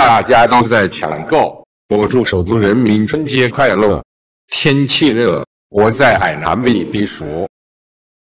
大家都在抢购我祝首都人民春节快乐天气热我在海南为你避暑。